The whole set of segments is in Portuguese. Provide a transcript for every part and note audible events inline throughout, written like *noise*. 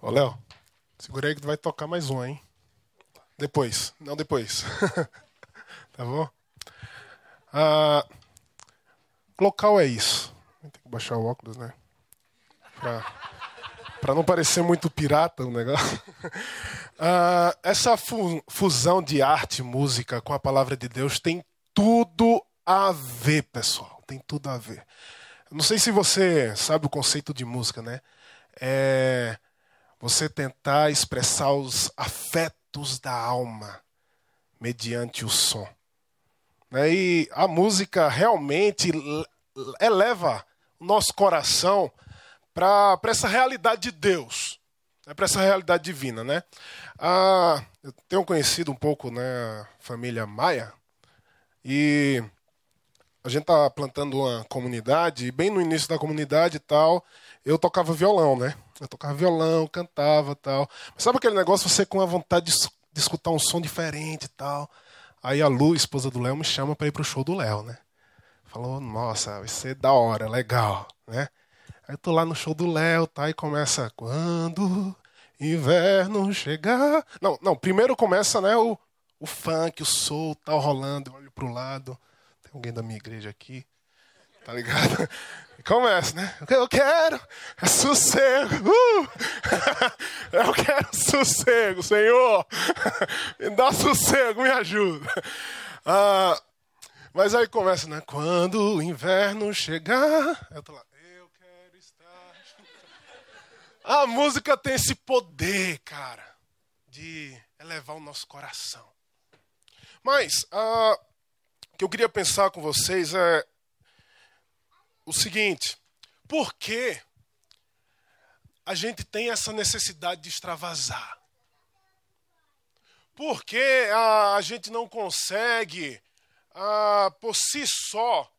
Ô, Léo, segura aí que tu vai tocar mais um, hein? Depois. Não, depois. *laughs* tá bom? Ah, local é isso. Tem que baixar o óculos, né? Pra, pra não parecer muito pirata o negócio. *laughs* Ah, essa fu fusão de arte e música com a palavra de Deus tem tudo a ver, pessoal. Tem tudo a ver. Não sei se você sabe o conceito de música, né? É você tentar expressar os afetos da alma mediante o som. Né? E a música realmente eleva o nosso coração para essa realidade de Deus, né? para essa realidade divina. Né? Ah, eu tenho conhecido um pouco né, a família Maia e a gente tá plantando uma comunidade e bem no início da comunidade e tal, eu tocava violão, né? Eu tocava violão, cantava tal. Mas sabe aquele negócio, você com a vontade de, de escutar um som diferente e tal. Aí a Lu, esposa do Léo, me chama para ir pro show do Léo, né? Falou, nossa, vai ser da hora, legal, né? Aí eu tô lá no show do Léo, tá? E começa, quando inverno chegar... Não, não, primeiro começa, né, o, o funk, o soul, tal, rolando, eu olho pro lado. Alguém da minha igreja aqui, tá ligado? *laughs* Começa, né? Eu quero é sossego. Uh! *laughs* Eu quero sossego, Senhor. *laughs* Me dá sossego, me ajuda. Ah, mas aí começa, né? Quando o inverno chegar. Eu tô lá. Eu quero estar. A música tem esse poder, cara, de elevar o nosso coração. Mas ah, que eu queria pensar com vocês é o seguinte: por que a gente tem essa necessidade de extravasar? Por que a, gente não consegue, por si só,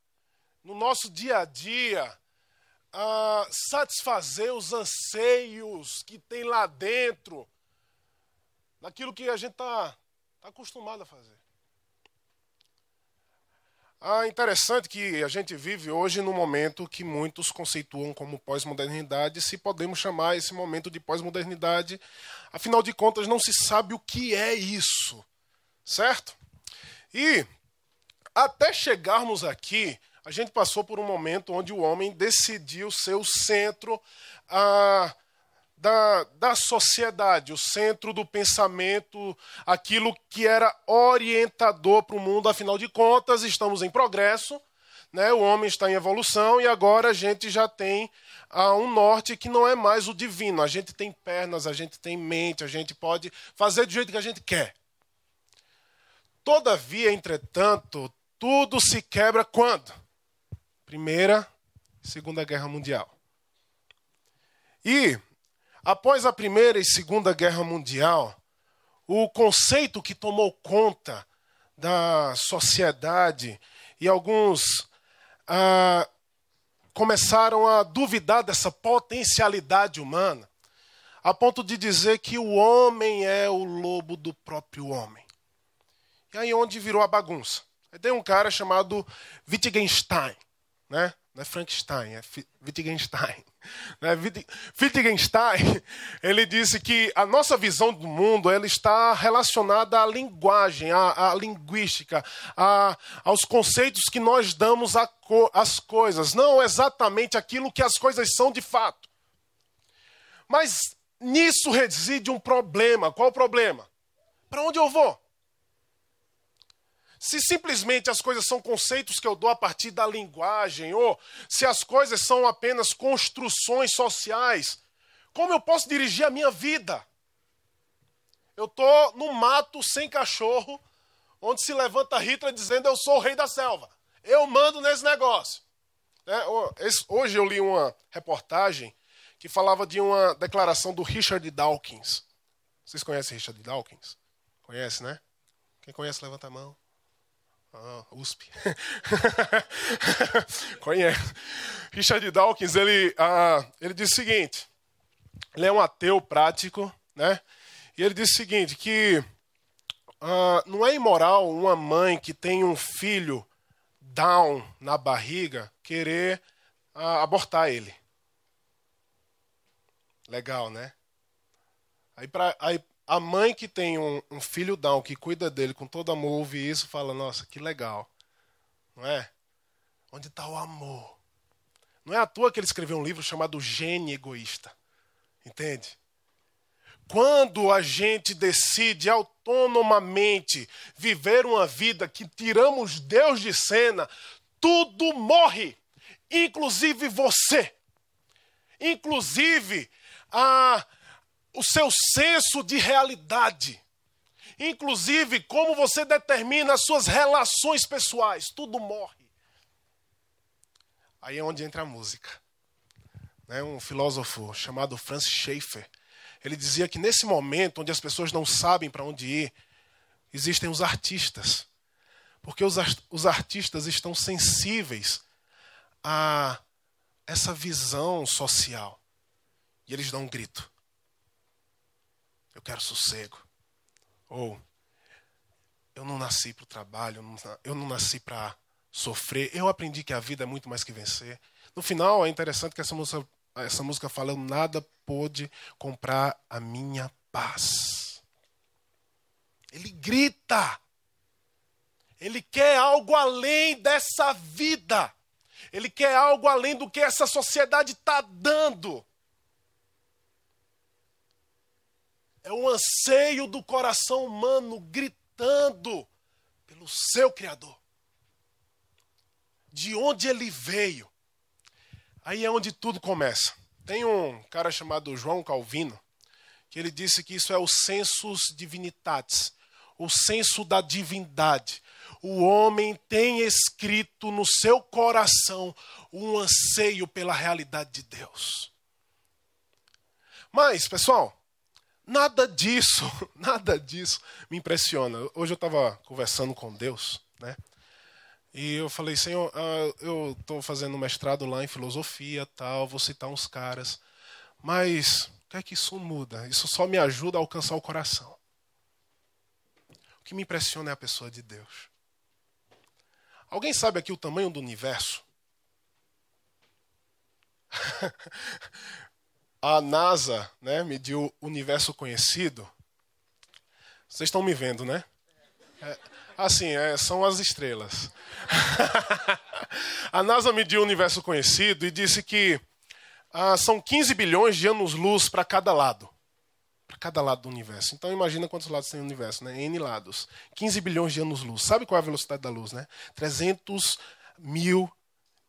no nosso dia a dia, satisfazer os anseios que tem lá dentro, daquilo que a gente está tá acostumado a fazer? Ah, interessante que a gente vive hoje num momento que muitos conceituam como pós-modernidade, se podemos chamar esse momento de pós-modernidade. Afinal de contas, não se sabe o que é isso, certo? E até chegarmos aqui, a gente passou por um momento onde o homem decidiu ser o centro. Ah, da, da sociedade, o centro do pensamento, aquilo que era orientador para o mundo, afinal de contas, estamos em progresso, né? o homem está em evolução e agora a gente já tem ah, um norte que não é mais o divino. A gente tem pernas, a gente tem mente, a gente pode fazer do jeito que a gente quer. Todavia, entretanto, tudo se quebra quando? Primeira, Segunda Guerra Mundial. E Após a Primeira e Segunda Guerra Mundial, o conceito que tomou conta da sociedade e alguns ah, começaram a duvidar dessa potencialidade humana, a ponto de dizer que o homem é o lobo do próprio homem. E aí onde virou a bagunça? Tem um cara chamado Wittgenstein, né? Não é Frankenstein, é Wittgenstein. Né? Wittgenstein, *laughs* ele disse que a nossa visão do mundo ela está relacionada à linguagem, à, à linguística, à, aos conceitos que nós damos às coisas, não exatamente aquilo que as coisas são de fato. Mas nisso reside um problema. Qual o problema? Para onde eu vou? Se simplesmente as coisas são conceitos que eu dou a partir da linguagem, ou se as coisas são apenas construções sociais, como eu posso dirigir a minha vida? Eu estou no mato sem cachorro, onde se levanta Hitler dizendo eu sou o rei da selva. Eu mando nesse negócio. É, hoje eu li uma reportagem que falava de uma declaração do Richard Dawkins. Vocês conhecem Richard Dawkins? Conhece, né? Quem conhece, levanta a mão. Ah, USP. *laughs* Conhece. Richard Dawkins, ele, ah, ele diz o seguinte, ele é um ateu prático, né? E ele diz o seguinte, que ah, não é imoral uma mãe que tem um filho down na barriga querer ah, abortar ele. Legal, né? Aí, pra, aí a mãe que tem um, um filho down, que cuida dele com todo amor, ouve isso fala: Nossa, que legal. Não é? Onde está o amor? Não é à toa que ele escreveu um livro chamado Gênio Egoísta. Entende? Quando a gente decide autonomamente viver uma vida que tiramos Deus de cena, tudo morre, inclusive você. Inclusive a, o seu senso de realidade. Inclusive como você determina as suas relações pessoais, tudo morre. Aí é onde entra a música. Né? Um filósofo chamado Francis Schaeffer, ele dizia que nesse momento onde as pessoas não sabem para onde ir, existem os artistas. Porque os, os artistas estão sensíveis a essa visão social. E eles dão um grito. Eu quero sossego. Ou eu não nasci para o trabalho, eu não nasci para sofrer. Eu aprendi que a vida é muito mais que vencer. No final, é interessante que essa música, essa música fala: nada pôde comprar a minha paz. Ele grita. Ele quer algo além dessa vida. Ele quer algo além do que essa sociedade está dando. É um anseio do coração humano gritando pelo seu Criador de onde ele veio. Aí é onde tudo começa. Tem um cara chamado João Calvino, que ele disse que isso é o sensus divinitatis, o senso da divindade. O homem tem escrito no seu coração um anseio pela realidade de Deus. Mas, pessoal, nada disso, *laughs* nada disso me impressiona. Hoje eu estava conversando com Deus, né? E eu falei, Senhor, uh, eu estou fazendo mestrado lá em filosofia, tal, vou citar uns caras. Mas o que é que isso muda? Isso só me ajuda a alcançar o coração. O que me impressiona é a pessoa de Deus. Alguém sabe aqui o tamanho do universo? *laughs* a NASA né, mediu o universo conhecido. Vocês estão me vendo, né? É, assim, é, são as estrelas. *laughs* a NASA mediu o universo conhecido e disse que ah, são 15 bilhões de anos-luz para cada lado. Para cada lado do universo. Então imagina quantos lados tem o universo, né? N lados. 15 bilhões de anos-luz. Sabe qual é a velocidade da luz, né? 300 mil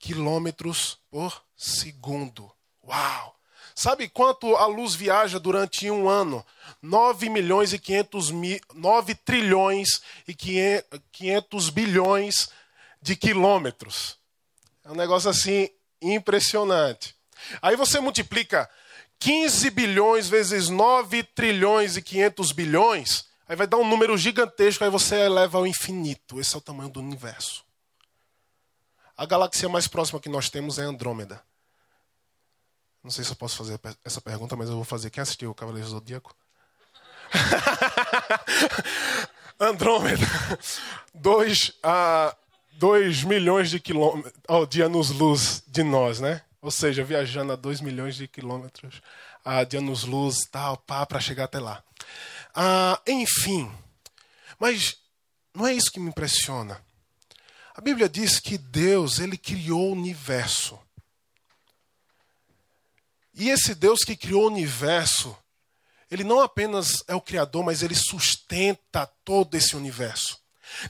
quilômetros por segundo. Uau! Sabe quanto a luz viaja durante um ano? 9 milhões e 500 mil, 9 trilhões e 500 bilhões de quilômetros. É um negócio assim impressionante. Aí você multiplica 15 bilhões vezes 9 trilhões e 500 bilhões, aí vai dar um número gigantesco, aí você eleva ao infinito. Esse é o tamanho do universo. A galáxia mais próxima que nós temos é Andrômeda. Não sei se eu posso fazer essa pergunta, mas eu vou fazer. Quem assistiu o Cavaleiro Zodíaco? *laughs* Andrômeda. Dois, a dois milhões de quilômetros ao dia anos-luz de nós, né? Ou seja, viajando a dois milhões de quilômetros a de anos-luz, tal, pá, para chegar até lá. Ah, enfim, mas não é isso que me impressiona. A Bíblia diz que Deus, ele criou o universo. E esse Deus que criou o universo, ele não apenas é o Criador, mas ele sustenta todo esse universo.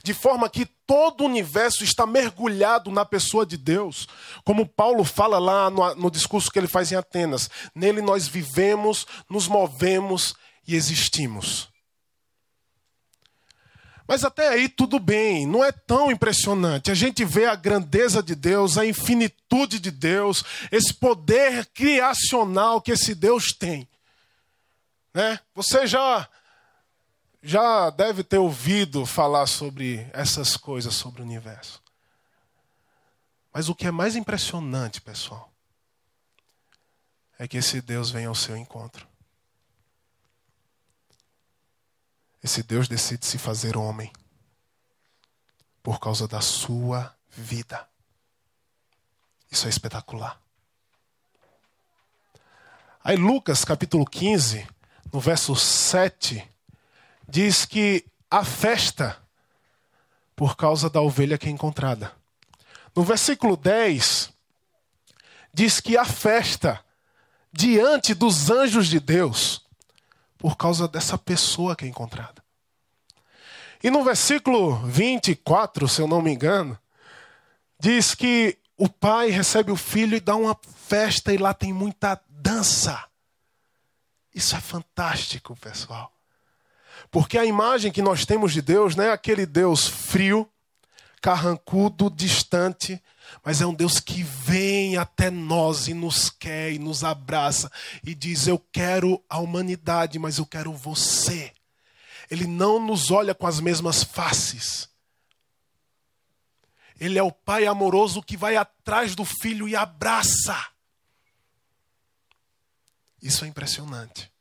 De forma que todo o universo está mergulhado na pessoa de Deus. Como Paulo fala lá no, no discurso que ele faz em Atenas: nele nós vivemos, nos movemos e existimos. Mas até aí tudo bem, não é tão impressionante. A gente vê a grandeza de Deus, a infinitude de Deus, esse poder criacional que esse Deus tem. Né? Você já já deve ter ouvido falar sobre essas coisas sobre o universo. Mas o que é mais impressionante, pessoal, é que esse Deus vem ao seu encontro. Esse Deus decide se fazer homem por causa da sua vida. Isso é espetacular. Aí Lucas capítulo 15 no verso 7, diz que a festa por causa da ovelha que é encontrada. No versículo 10, diz que a festa diante dos anjos de Deus por causa dessa pessoa que é encontrada. E no versículo 24, se eu não me engano, diz que o pai recebe o filho e dá uma festa e lá tem muita dança. Isso é fantástico, pessoal. Porque a imagem que nós temos de Deus não é aquele Deus frio, carrancudo, distante, mas é um Deus que vem até nós e nos quer e nos abraça e diz: Eu quero a humanidade, mas eu quero você. Ele não nos olha com as mesmas faces. Ele é o pai amoroso que vai atrás do filho e abraça. Isso é impressionante.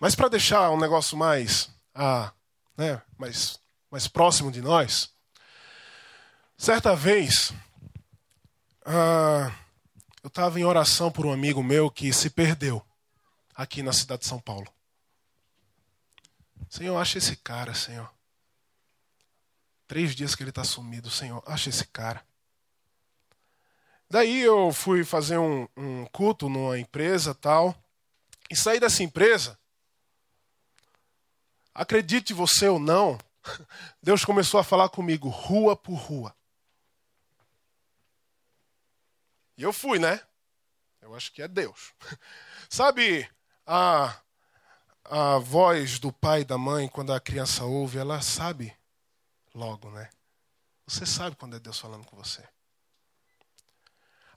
Mas para deixar um negócio mais, ah, né, mais, mais próximo de nós, certa vez ah, eu estava em oração por um amigo meu que se perdeu aqui na cidade de São Paulo. Senhor, acha esse cara, Senhor. Três dias que ele está sumido, Senhor, acha esse cara. Daí eu fui fazer um, um culto numa empresa tal. E saí dessa empresa. Acredite você ou não, *laughs* Deus começou a falar comigo rua por rua. E eu fui, né? Eu acho que é Deus. *laughs* Sabe a a voz do pai e da mãe, quando a criança ouve, ela sabe logo, né? Você sabe quando é Deus falando com você.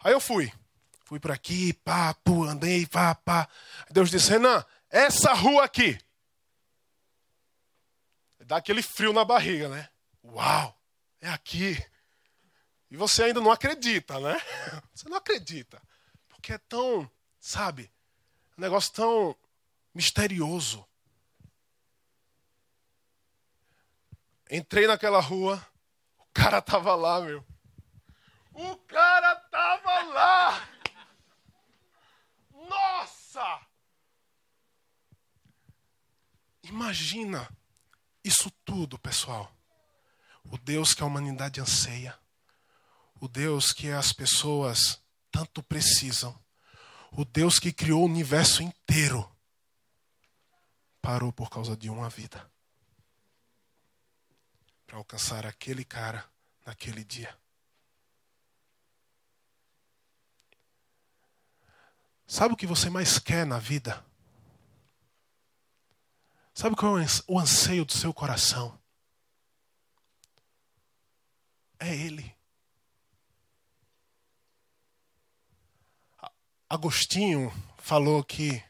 Aí eu fui. Fui por aqui, pá, pô, andei, pá, pá. Deus disse: Renan, essa rua aqui. Dá aquele frio na barriga, né? Uau, é aqui. E você ainda não acredita, né? *laughs* Você não acredita. Porque é tão, sabe, um negócio tão misterioso. Entrei naquela rua, o cara tava lá, meu. O cara tava lá! Nossa! Imagina isso tudo, pessoal. O Deus que a humanidade anseia, o Deus que as pessoas tanto precisam, o Deus que criou o universo inteiro parou por causa de uma vida para alcançar aquele cara naquele dia. Sabe o que você mais quer na vida? Sabe qual é o anseio do seu coração? É Ele. Agostinho falou que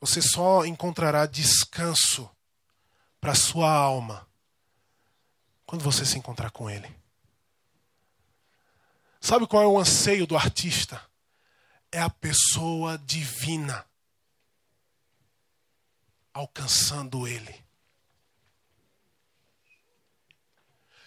você só encontrará descanso para sua alma quando você se encontrar com Ele. Sabe qual é o anseio do artista? É a pessoa divina alcançando Ele.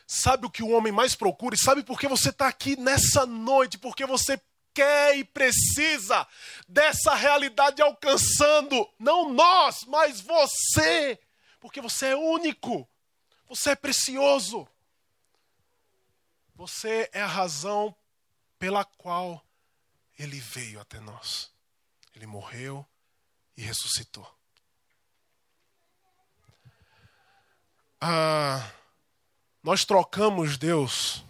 Sabe o que o homem mais procura? E sabe por que você está aqui nessa noite? Porque você quer e precisa dessa realidade alcançando, não nós, mas você, porque você é único, você é precioso. Você é a razão pela qual ele veio até nós. Ele morreu e ressuscitou. Ah, nós trocamos Deus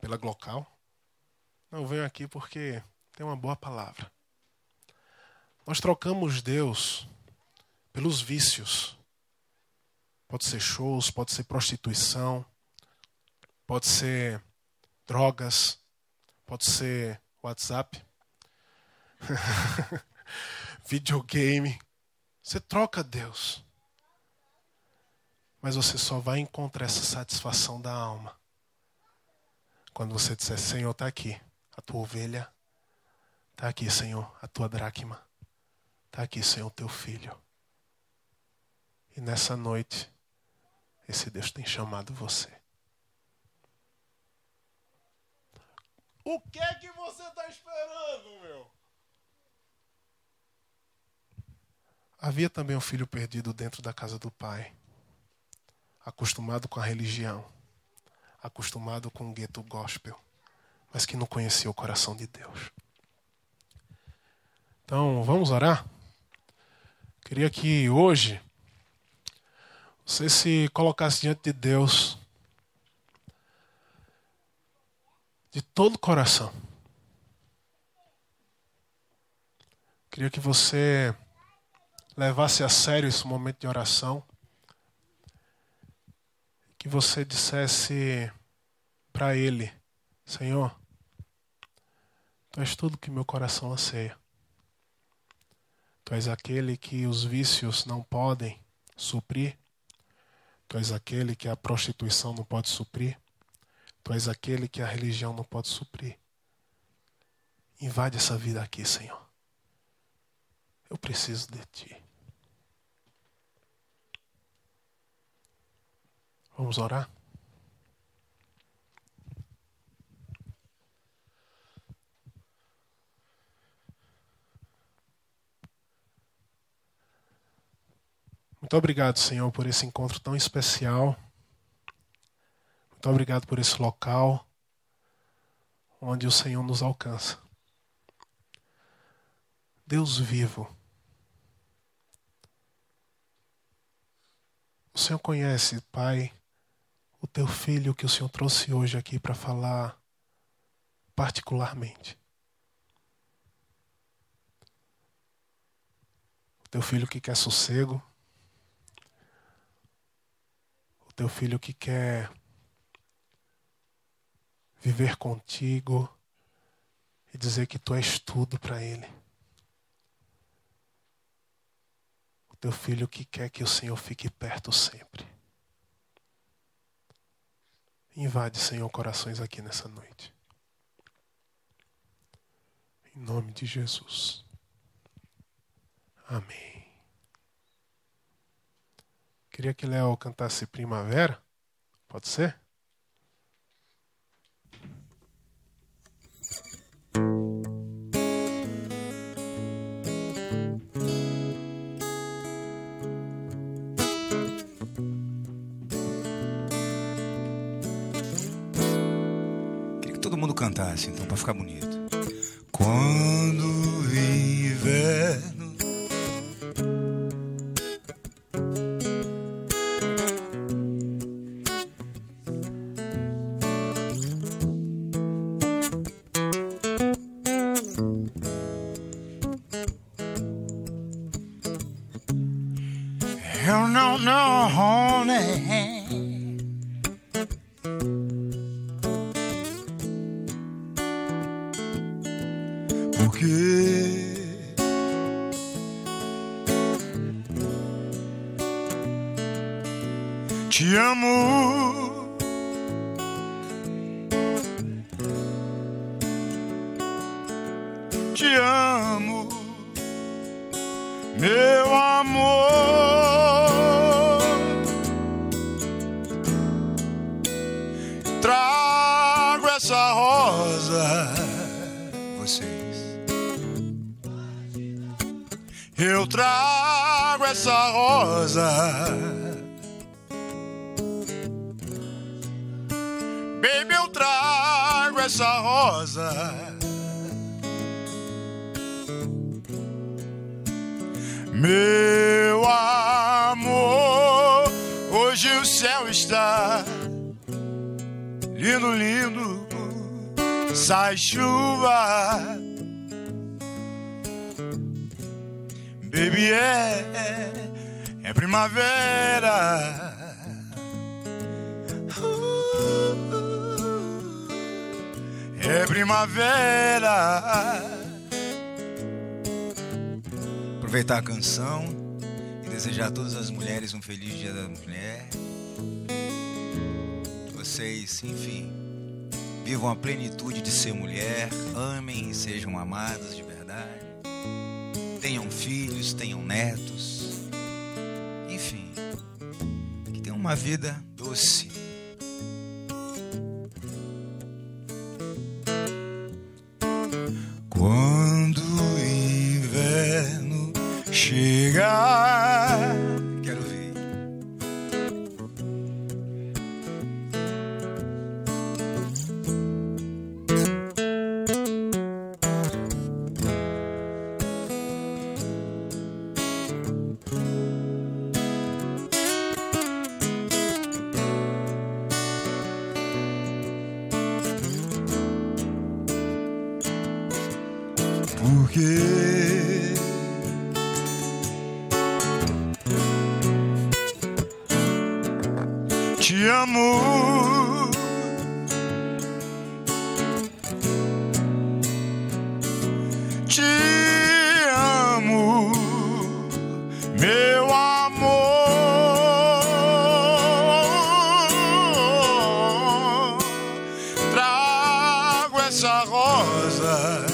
pela Glocal. Eu venho aqui porque tem uma boa palavra. Nós trocamos Deus pelos vícios. Pode ser shows, pode ser prostituição, pode ser drogas, pode ser WhatsApp, *laughs* videogame. Você troca Deus. Mas você só vai encontrar essa satisfação da alma quando você disser: Senhor, está aqui a tua ovelha. Está aqui, Senhor, a tua dracma. Está aqui, Senhor, o teu filho. E nessa noite, esse Deus tem chamado você. O que é que você está esperando, meu? Havia também um filho perdido dentro da casa do pai, acostumado com a religião, acostumado com o gueto gospel, mas que não conhecia o coração de Deus. Então, vamos orar? Queria que hoje você se colocasse diante de Deus de todo o coração. Queria que você levasse a sério esse momento de oração. Que você dissesse para Ele: Senhor, Tu és tudo que meu coração anseia. Tu és aquele que os vícios não podem suprir. Tu és aquele que a prostituição não pode suprir. Tu és aquele que a religião não pode suprir. Invade essa vida aqui, Senhor. Eu preciso de Ti. Vamos orar? Muito obrigado, Senhor, por esse encontro tão especial. Muito obrigado por esse local onde o Senhor nos alcança. Deus vivo. O Senhor conhece, Pai, o teu filho que o Senhor trouxe hoje aqui para falar particularmente. O teu filho que quer sossego teu filho que quer viver contigo e dizer que tu és tudo para ele. O teu filho que quer que o Senhor fique perto sempre. Invade, Senhor, corações aqui nessa noite. Em nome de Jesus. Amém. Queria que Léo cantasse Primavera. Pode ser? Queria que todo mundo cantasse, então, para ficar bonito. Quando amo. Te amo, meu amor. Trago essa rosa. Vocês. Eu trago essa rosa rosa. Meu amor, hoje o céu está lindo, lindo, sai chuva. Baby, é, é, é primavera. Aproveitar a canção e desejar a todas as mulheres um feliz Dia da Mulher. Que vocês, enfim, vivam a plenitude de ser mulher, amem e sejam amadas de verdade. Tenham filhos, tenham netos. Enfim, que tenham uma vida doce. Rosa.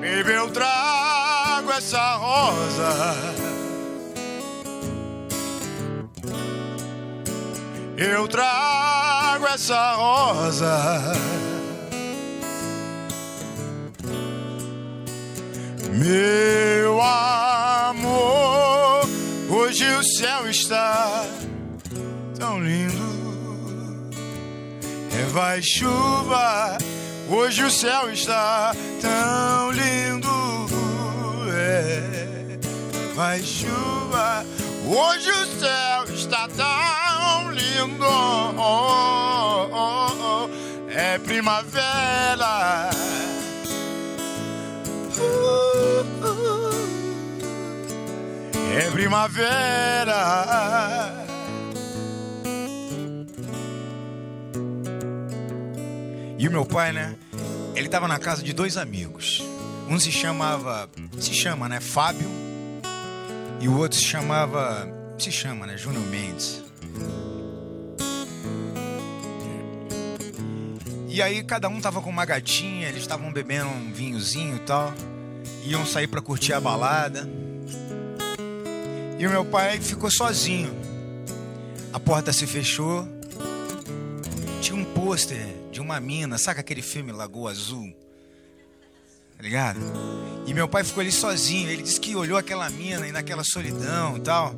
Baby, eu trago essa rosa. Eu trago essa rosa. Meu amor, hoje o céu está tão lindo. Vai chuva, hoje o céu está tão lindo. É vai chuva, hoje o céu está tão lindo. Oh, oh, oh, É primavera. Uh, uh. É primavera. Meu pai, né? Ele tava na casa de dois amigos. Um se chamava, se chama, né, Fábio, e o outro se chamava, se chama, né, Júnior Mendes. E aí cada um tava com uma gatinha, eles estavam bebendo um vinhozinho e tal, iam sair pra curtir a balada. E o meu pai ficou sozinho. A porta se fechou. Tinha um pôster de uma mina, saca aquele filme Lagoa Azul? Tá ligado? E meu pai ficou ali sozinho. Ele disse que olhou aquela mina e naquela solidão e tal.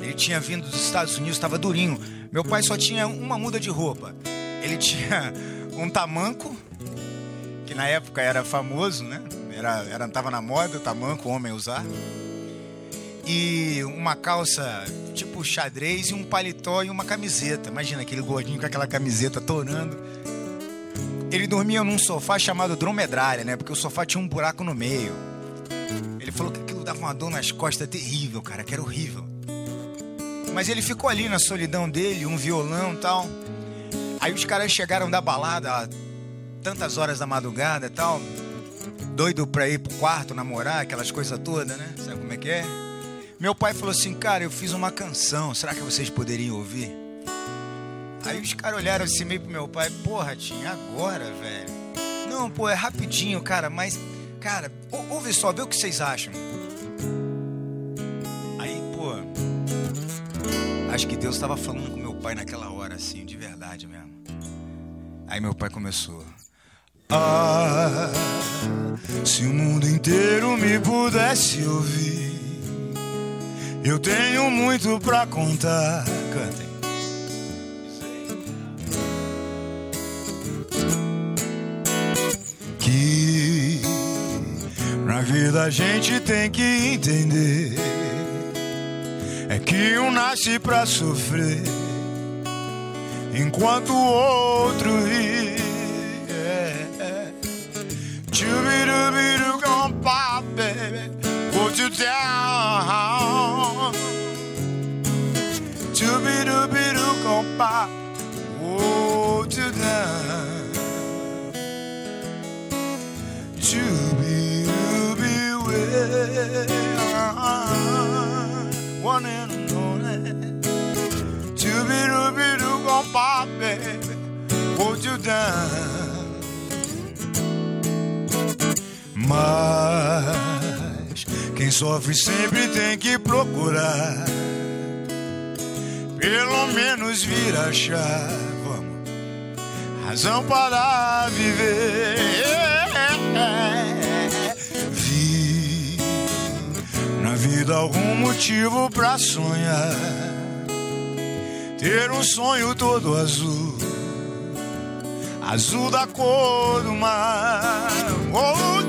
Ele tinha vindo dos Estados Unidos, estava durinho. Meu pai só tinha uma muda de roupa. Ele *laughs* tinha um tamanco, que na época era famoso, né? Era, era, tava na moda, tamanco, homem usar. E uma calça tipo xadrez e um paletó e uma camiseta. Imagina aquele gordinho com aquela camiseta torando. Ele dormia num sofá chamado dromedária, né? Porque o sofá tinha um buraco no meio. Ele falou que aquilo dava uma dor nas costas terrível, cara, que era horrível. Mas ele ficou ali na solidão dele, um violão e tal. Aí os caras chegaram da balada tantas horas da madrugada e tal. Doido pra ir pro quarto namorar, aquelas coisas todas, né? Sabe como é que é? Meu pai falou assim, cara, eu fiz uma canção, será que vocês poderiam ouvir? Aí os caras olharam assim meio pro meu pai, porra, tinha agora, velho. Não, pô, é rapidinho, cara, mas, cara, ouve só, vê o que vocês acham. Aí, pô, acho que Deus estava falando com meu pai naquela hora, assim, de verdade mesmo. Aí meu pai começou. Ah, se o mundo inteiro me pudesse ouvir, eu tenho muito pra contar. Na vida a gente tem que entender é que um nasce pra sofrer enquanto o outro ri. Chubidubidu gon pop, baby, put you down. Chubidubidu gon pop, one in the morning. Chubidubidu gon pop, baby, put you down. Mas quem sofre sempre tem que procurar. Pelo menos vir achar, vamos, razão para viver. Algum motivo pra sonhar. Ter um sonho todo azul, azul da cor do mar. Oh.